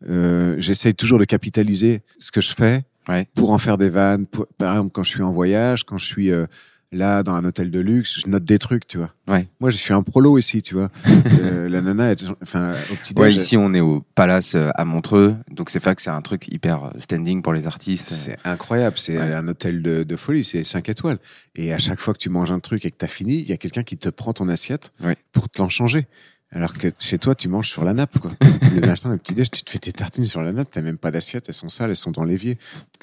euh, j'essaye toujours de capitaliser ce que je fais Ouais. pour en faire des vannes. Pour- par exemple, quand je suis en voyage, quand je suis euh, là dans un hôtel de luxe, je note des trucs, tu vois. Ouais. Moi, je suis un prolo ici, tu vois. Euh, la nana, est, enfin, au petit Ouais, ici on est au Palace euh, à Montreux, donc c'est vrai que c'est un truc hyper euh, standing pour les artistes. C'est incroyable, c'est Ouais. un hôtel de, de folie, c'est 5 étoiles. Et à chaque fois que tu manges un truc et que t'as fini, il y a quelqu'un qui te prend ton assiette Ouais. pour te l'en changer. Alors que chez toi, tu manges sur la nappe, quoi. le matin, le petit déj, tu te fais tes tartines sur la nappe, t'as même pas d'assiette, elles sont sales, elles sont dans l'évier.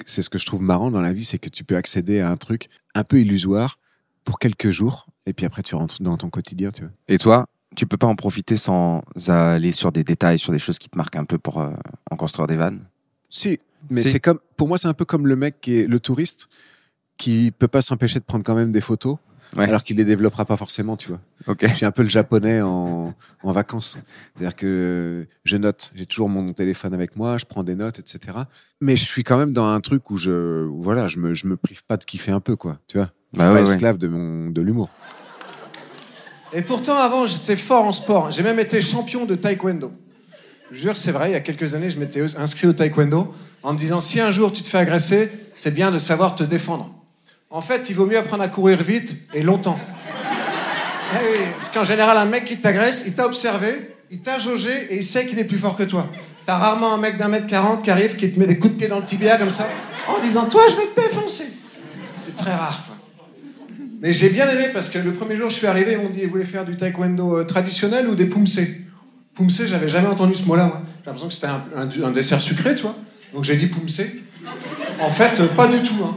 C'est ce que je trouve marrant dans la vie, c'est que tu peux accéder à un truc un peu illusoire pour quelques jours, et puis après tu rentres dans ton quotidien, tu vois. Et toi, tu peux pas en profiter sans aller sur des détails, sur des choses qui te marquent un peu pour euh, en construire des vannes? Si, mais Si. c'est comme, pour moi, c'est un peu comme le mec qui est le touriste qui peut pas s'empêcher de prendre quand même des photos, Ouais. alors qu'il les développera pas forcément, tu vois. Ok. Je suis un peu le japonais en, en vacances. C'est-à-dire que je note, j'ai toujours mon téléphone avec moi, je prends des notes, etc. Mais je suis quand même dans un truc où je, où voilà, je me, je me prive pas de kiffer un peu, quoi. Tu vois. Je Bah suis ouais, pas ouais. esclave de mon, de l'humour. Et pourtant, avant, j'étais fort en sport. J'ai même été champion de taekwondo. Je vous jure, c'est vrai, il y a quelques années, je m'étais inscrit au taekwondo en me disant si un jour tu te fais agresser, c'est bien de savoir te défendre. En fait, il vaut mieux apprendre à courir vite et longtemps. Eh oui, parce qu'en général, un mec qui t'agresse, il t'a observé, il t'a jaugé et il sait qu'il est plus fort que toi. T'as rarement un mec d'un mètre quarante qui arrive, qui te met des coups de pied dans le tibia comme ça, en disant Toi, je vais te défoncer. C'est très rare, quoi. Mais j'ai bien aimé parce que le premier jour, je suis arrivé, ils m'ont dit Vous voulez faire du taekwondo euh, traditionnel ou des pumsé Pumsé, j'avais jamais entendu ce mot-là, moi. J'ai l'impression que c'était un, dessert sucré, tu vois. Donc j'ai dit pumsé. En fait, euh, pas du tout. hein.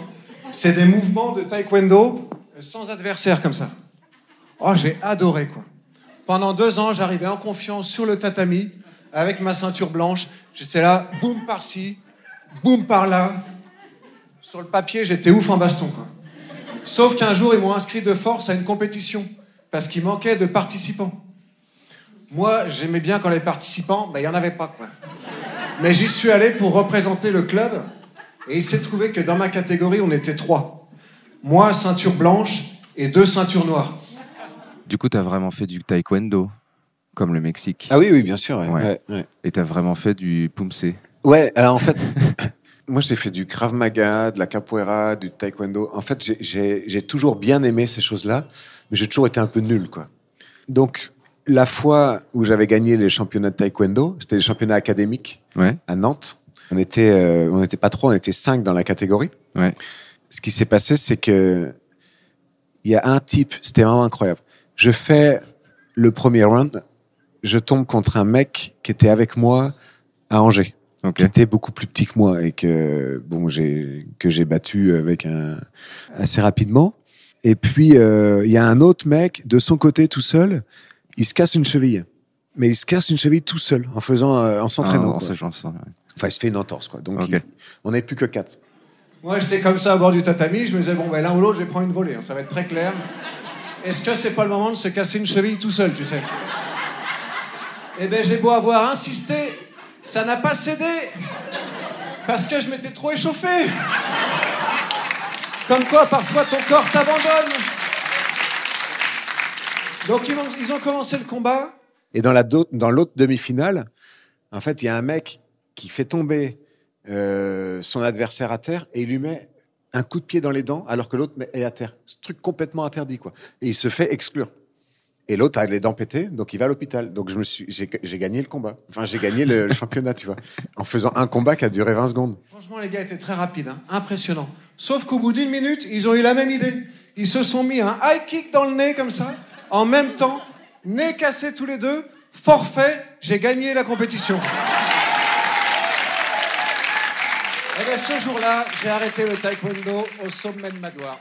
C'est des mouvements de taekwondo sans adversaire comme ça. Oh, j'ai adoré, quoi. Pendant deux ans, j'arrivais en confiance sur le tatami avec ma ceinture blanche. J'étais là, boum par-ci, boum par-là. Sur le papier, j'étais ouf en baston, quoi. Sauf qu'un jour, ils m'ont inscrit de force à une compétition parce qu'il manquait de participants. Moi, j'aimais bien quand les participants, ben, il n'y en avait pas, quoi. Mais j'y suis allé pour représenter le club et il s'est trouvé que dans ma catégorie, on était trois. Moi, ceinture blanche et deux ceintures noires. Du coup, t'as vraiment fait du taekwondo, comme le Mexique. Ah oui, oui, bien sûr. Ouais. Ouais. Ouais, ouais. Et t'as vraiment fait du pumse. Ouais, alors en fait, moi j'ai fait du Krav Maga, de la capoeira, du taekwondo. En fait, j'ai- toujours bien aimé ces choses-là, mais j'ai toujours été un peu nul, quoi. Donc, la fois où j'avais gagné les championnats de taekwondo, c'était les championnats académiques Ouais. à Nantes. On était, euh, on n'était pas trois, on était cinq dans la catégorie. Ouais. Ce qui s'est passé, c'est que il y a un type, c'était vraiment incroyable. Je fais le premier round, je tombe contre un mec qui était avec moi à Angers Ok. qui était beaucoup plus petit que moi et que bon j'ai que j'ai battu avec un assez rapidement. Et puis euh, il y a un autre mec de son côté tout seul, il se casse une cheville. Mais il se casse une cheville tout seul en faisant euh, en Ah, s'entraînant. en enfin, il se fait une entorse quoi. Donc il- on n'est plus que quatre. Moi, j'étais comme ça à bord du tatami. Je me disais, bon, ben, l'un ou l'autre, je vais prendre une volée. hein, ça va être très clair. Est-ce que c'est pas le moment de se casser une cheville tout seul, tu sais? Eh ben, j'ai beau avoir insisté, ça n'a pas cédé. Parce que je m'étais trop échauffé. Comme quoi, parfois, ton corps t'abandonne. Donc, ils ont, ils ont commencé le combat. Et dans la do- dans l'autre demi-finale, en fait, il y a un mec qui fait tomber euh, son adversaire à terre et il lui met un coup de pied dans les dents alors que l'autre est à terre. Ce truc complètement interdit, quoi. Et il se fait exclure. Et l'autre a les dents pétées, donc il va à l'hôpital. Donc je me suis, j'ai gagné le combat. Enfin, j'ai gagné le, le championnat, tu vois, en faisant un combat qui a duré 20 secondes. Franchement, les gars étaient très rapides, hein. impressionnant. Sauf qu'au bout d'une minute, ils ont eu la même idée. Ils se sont mis un high kick dans le nez comme ça, en même temps, nez cassé tous les deux, forfait, j'ai gagné la compétition. Et bien ce jour-là, j'ai arrêté le taekwondo au sommet de ma gloire.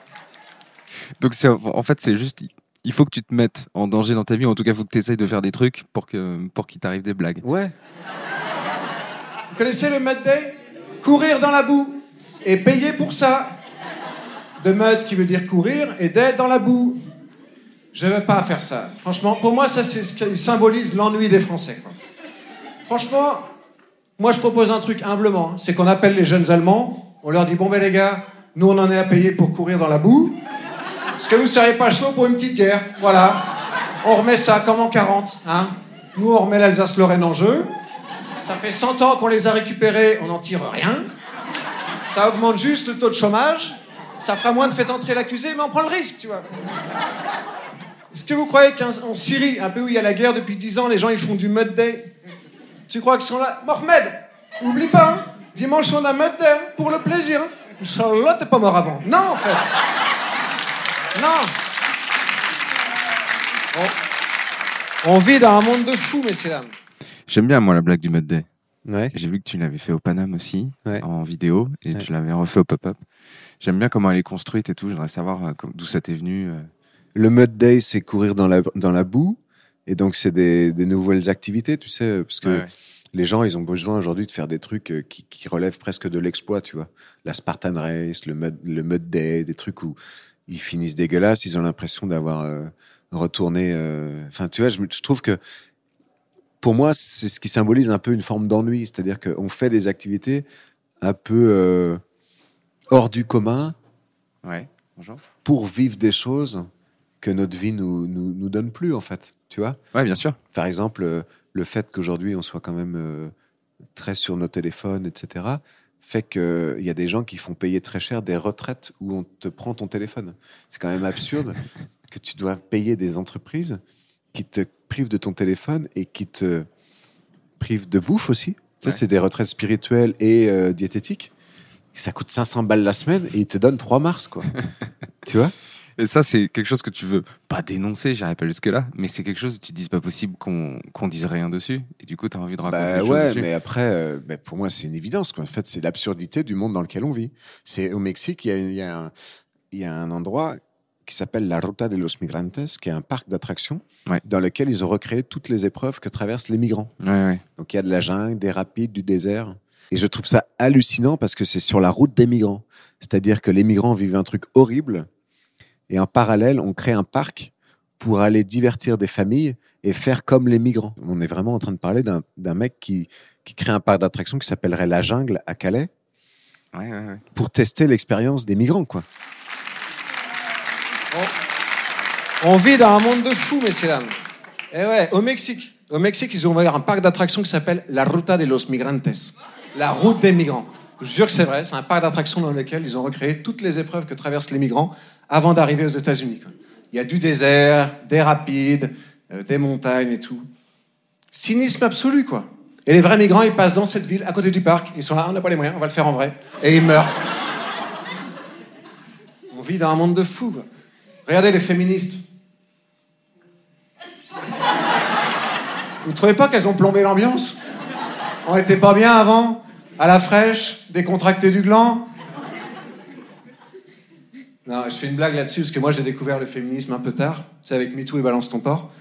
Donc c'est en fait c'est juste il faut que tu te mettes en danger dans ta vie, ou en tout cas il faut que tu essayes de faire des trucs pour que pour qu'il t'arrive des blagues. Ouais. Vous connaissez le mud day? Courir dans la boue et payer pour ça. De mud qui veut dire courir et day dans la boue. Je veux pas faire ça. Franchement, pour moi, ça c'est ce qui symbolise l'ennui des Français. quoi. Franchement, moi je propose un truc humblement, hein. c'est qu'on appelle les jeunes Allemands, on leur dit bon ben les gars, nous on en est à payer pour courir dans la boue. Est-ce que vous seriez pas chaud pour une petite guerre Voilà. On remet ça comme en 40. Hein nous on remet l'Alsace-Lorraine en jeu. Ça fait 100 ans qu'on les a récupérés, on n'en tire rien. Ça augmente juste le taux de chômage. Ça fera moins de fait entrer l'accusé, mais on prend le risque, tu vois. Est-ce que vous croyez qu'en Syrie, un pays où il y a la guerre depuis 10 ans, les gens ils font du mud day? Tu crois qu'ils sont là Mohamed, oublie pas, hein, dimanche on a mud day hein, pour le plaisir. hein. Inch'Allah, t'es pas mort avant. Non, en fait. Non. On, on vit dans un monde de fous, messieurs dames. J'aime bien moi la blague du mode day. Ouais. J'ai vu que tu l'avais fait au Paname aussi Ouais. en vidéo et Ouais. tu l'avais refait au pop-up. J'aime bien comment elle est construite et tout. J'aimerais savoir euh, d'où ça t'est venu. euh. Le mud day, c'est courir dans la, dans la boue. Et donc, c'est des, des nouvelles activités, tu sais, parce que Ouais, ouais. les gens, ils ont besoin aujourd'hui de faire des trucs euh, qui, qui relèvent presque de l'exploit, tu vois. La Spartan Race, le mud, le mud day, des trucs où ils finissent dégueulasses, ils ont l'impression d'avoir euh, retourné. euh, Enfin, tu vois, je, trouve que pour moi, c'est ce qui symbolise un peu une forme d'ennui, c'est-à-dire qu'on fait des activités un peu euh, hors du commun Ouais. Bonjour. pour vivre des choses que notre vie nous, nous, nous donne plus, en fait. Tu vois Ouais, bien sûr. Par exemple, euh, le fait qu'aujourd'hui, on soit quand même euh, très sur nos téléphones, etc., fait qu'il y a des gens qui font payer très cher des retraites où on te prend ton téléphone. C'est quand même absurde que tu dois payer des entreprises qui te privent de ton téléphone et qui te privent de bouffe aussi. Ça, Ouais. c'est des retraites spirituelles et euh, diététiques. Ça coûte 500 balles la semaine et ils te donnent 3 mars, quoi. tu vois? Et ça, c'est quelque chose que tu veux pas dénoncer, j'irai pas jusque-là, mais c'est quelque chose où tu te dis pas possible qu'on qu'on dise rien dessus. Et du coup, tu as envie de raconter Bah des ouais, mais après, euh, bah, pour moi, c'est une évidence. Quoi. En fait, c'est l'absurdité du monde dans lequel on vit. C'est au Mexique, il y a, y a y a un endroit qui s'appelle la Ruta de los Migrantes, qui est un parc d'attractions Ouais. dans lequel ils ont recréé toutes les épreuves que traversent les migrants. Ouais. Donc il y a de la jungle, des rapides, du désert. Et je trouve ça hallucinant parce que c'est sur la route des migrants. C'est-à-dire que les migrants vivent un truc horrible et en parallèle, on crée un parc pour aller divertir des familles et faire comme les migrants. On est vraiment en train de parler d'un d'un mec qui, qui crée un parc d'attractions qui s'appellerait La Jungle à Calais Ouais, ouais, ouais. pour tester l'expérience des migrants, quoi. On vit dans un monde de fous, messieurs dames. Et ouais, au Mexique. Au Mexique, ils ont ouvert un parc d'attractions qui s'appelle La Ruta de los Migrantes. La route des migrants. Je vous jure que c'est vrai, c'est un parc d'attractions dans lequel ils ont recréé toutes les épreuves que traversent les migrants avant d'arriver aux États-Unis. Il y a du désert, des rapides, euh, des montagnes et tout. Cynisme absolu, quoi. Et les vrais migrants, ils passent dans cette ville, à côté du parc. Ils sont là, on n'a pas les moyens, on va le faire en vrai. Et ils meurent. On vit dans un monde de fous. Regardez les féministes. Vous trouvez pas qu'elles ont plombé l'ambiance? On était pas bien avant À la fraîche Décontracté du gland Non, je fais une blague là-dessus parce que moi j'ai découvert le féminisme un peu tard. C'est avec MeToo et Balance ton port.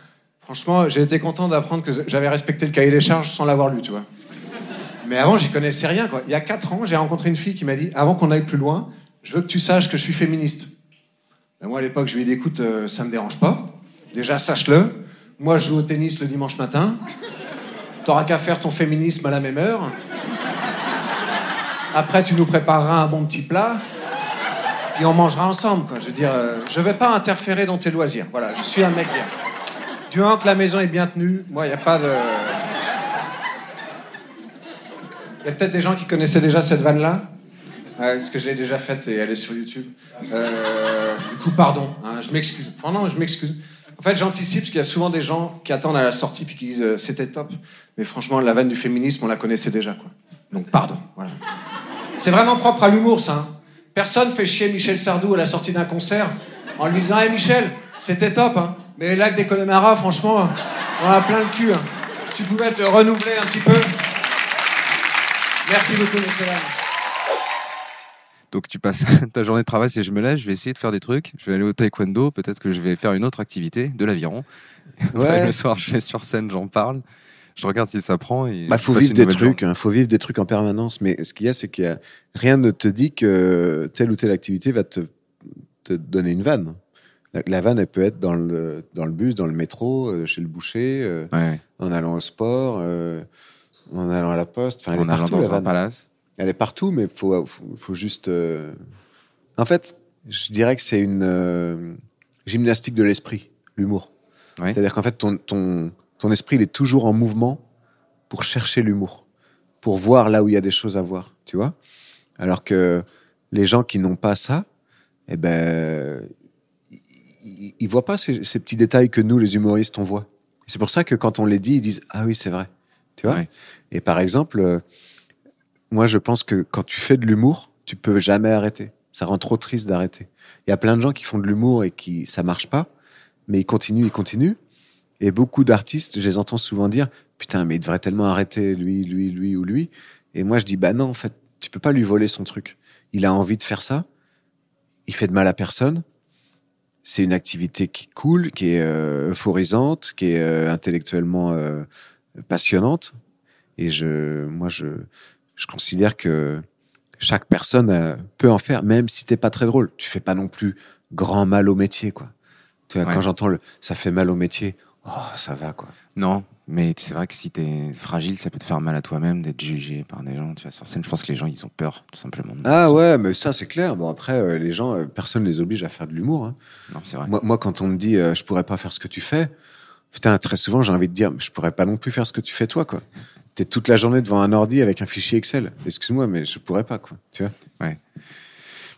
Franchement, j'ai été content d'apprendre que j'avais respecté le cahier des charges sans l'avoir lu, tu vois. Mais avant, j'y connaissais rien, quoi. Il y a 4 ans, j'ai rencontré une fille qui m'a dit Avant qu'on aille plus loin, je veux que tu saches que je suis féministe. Ben, moi, à l'époque, je lui ai dit Écoute, euh, ça me dérange pas. Déjà, sache-le. Moi, je joue au tennis le dimanche matin. T'auras qu'à faire ton féminisme à la même heure. Après, tu nous prépareras un bon petit plat. Puis on mangera ensemble, quoi. Je veux dire, euh, je vais pas interférer dans tes loisirs. Voilà, je suis un mec bien. Du moment que la maison est bien tenue, moi, il n'y a pas de. Il y a peut-être des gens qui connaissaient déjà cette vanne-là. Ouais, parce que je l'ai déjà faite et elle est sur YouTube. Euh, du coup, pardon, hein, je m'excuse. Enfin, non, je m'excuse. En fait, j'anticipe parce qu'il y a souvent des gens qui attendent à la sortie puis qui disent euh, c'était top. Mais franchement, la vanne du féminisme, on la connaissait déjà. Quoi. Donc, pardon. Voilà. C'est vraiment propre à l'humour, ça. hein. Personne fait chier Michel Sardou à la sortie d'un concert en lui disant Hé Michel, c'était top, hein. mais le lac des Connemara, franchement, on a plein le cul. hein. Si tu pouvais te renouveler un petit peu. Merci beaucoup, messieurs. Donc tu passes ta journée de travail, c'est je me lève, je vais essayer de faire des trucs, je vais aller au taekwondo, peut-être que je vais faire une autre activité, de l'aviron. Après. Le soir, je vais sur scène, j'en parle, je regarde si ça prend. Et Bah, faut vivre des trucs, hein, faut vivre des trucs en permanence. Mais ce qu'il y a, c'est qu'il y a rien ne te dit que telle ou telle activité va te, te donner une vanne. La, la vanne, elle peut être dans le, dans le bus, dans le métro, euh, chez le boucher, euh. Ouais, en allant au sport, euh, en allant à la poste. Enfin, elle en est allant partout, dans un palace. Elle est partout, mais faut, faut, faut juste. euh, En fait, je dirais que c'est une gymnastique de l'esprit, l'humour. C'est-à-dire qu'en fait, ton, ton, ton esprit, il est toujours en mouvement pour chercher l'humour, pour voir là où il y a des choses à voir, tu vois. Alors que les gens qui n'ont pas ça, eh ben, ils, ils voient pas ces, ces petits détails que nous, les humoristes, on voit. C'est pour ça que quand on les dit, ils disent ah oui, c'est vrai, tu vois. Ouais. Et par exemple, euh, moi, je pense que quand tu fais de l'humour, tu peux jamais arrêter. Ça rend trop triste d'arrêter. Il y a plein de gens qui font de l'humour et qui ça marche pas, mais ils continuent, ils continuent. Et beaucoup d'artistes, je les entends souvent dire putain, mais il devrait tellement arrêter lui, lui, lui ou lui. Et moi, je dis bah non, en fait, tu peux pas lui voler son truc. Il a envie de faire ça. Il fait de mal à personne. C'est une activité qui est cool, qui est euh, euphorisante, qui est euh, intellectuellement euh, passionnante. Et je, moi, je, je considère que chaque personne peut en faire, même si t'es pas très drôle. Tu fais pas non plus grand mal au métier, quoi. Tu vois, Ouais. quand j'entends le, ça fait mal au métier, oh, ça va, quoi. Non, mais c'est vrai que si t'es fragile, ça peut te faire mal à toi-même d'être jugé par des gens. Tu vois, sur scène, je pense que les gens, ils ont peur, tout simplement. Ah ouais, mais ça, c'est clair. Bon, après, euh, les gens, euh, personne les oblige à faire de l'humour. hein. Non, c'est vrai. Moi, moi, quand on me dit, euh, je pourrais pas faire ce que tu fais, putain, très souvent, j'ai envie de dire, je pourrais pas non plus faire ce que tu fais toi, quoi. T'es toute la journée devant un ordi avec un fichier Excel. Excuse-moi, mais je pourrais pas, quoi. Tu vois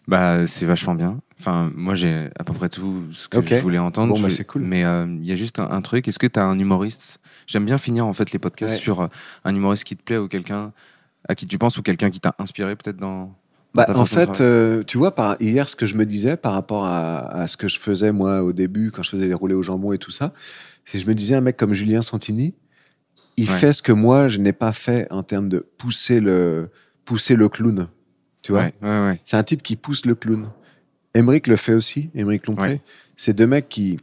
Bah, c'est vachement bien. Enfin, moi, j'ai à peu près tout ce que je voulais entendre. Bon, bah, c'est cool. Mais euh, il y a juste un, un truc. Est-ce que tu as un humoriste? J'aime bien finir en fait les podcasts Ouais. sur euh, un humoriste qui te plaît ou quelqu'un à qui tu penses ou quelqu'un qui t'a inspiré peut-être dans. Bah, en fait, euh, tu vois, par, hier, ce que je me disais par rapport à, à ce que je faisais, moi, au début, quand je faisais les roulés au jambon et tout ça, c'est que je me disais, un mec comme Julien Santini, il Ouais. fait ce que moi, je n'ai pas fait en termes de pousser le, pousser le clown. Tu vois ouais, ouais, ouais. C'est un type qui pousse le clown. Emmerich le fait aussi, Emmerich Lompré. C'est deux mecs qui,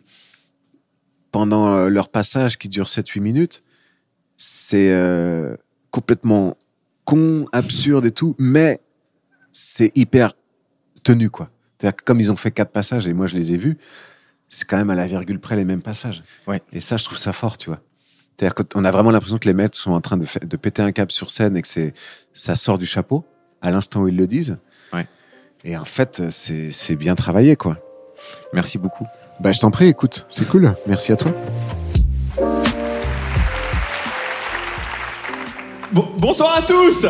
pendant euh, leur passage qui dure 7-8 minutes, c'est euh, complètement con, absurde et tout, mais c'est hyper tenu, quoi. C'est-à-dire que comme ils ont fait quatre passages, et moi je les ai vus, c'est quand même à la virgule près les mêmes passages. Ouais. Et ça, je trouve ça fort, tu vois. C'est-à-dire qu'on a vraiment l'impression que les maîtres sont en train de, de péter un câble sur scène et que c'est, ça sort du chapeau à l'instant où ils le disent. Ouais. Et en fait, c'est, bien travaillé, quoi. Merci beaucoup. Bah, je t'en prie, écoute, c'est cool. Merci à toi. Bon- bonsoir à tous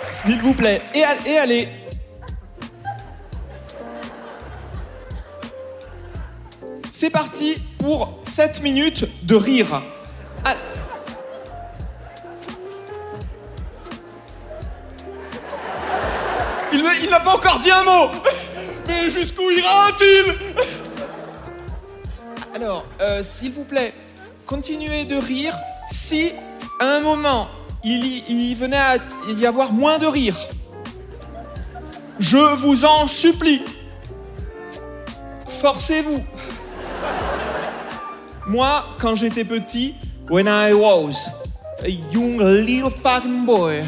S'il vous plaît, et, et allez C'est parti pour 7 minutes de rire. Encore dit un mot Mais jusqu'où ira-t-il? Alors, euh, s'il vous plaît, continuez de rire si, à un moment, il, venait à y avoir moins de rire. Je vous en supplie. Forcez-vous. Moi, quand j'étais petit, when I was a young little fucking boy,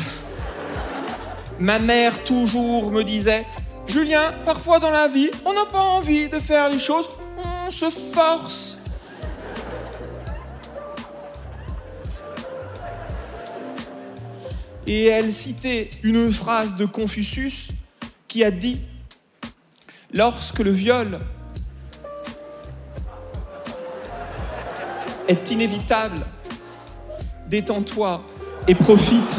ma mère toujours me disait Julien, parfois dans la vie, on n'a pas envie de faire les choses, on se force. Et elle citait une phrase de Confucius qui a dit Lorsque le viol est inévitable, détends-toi et profite.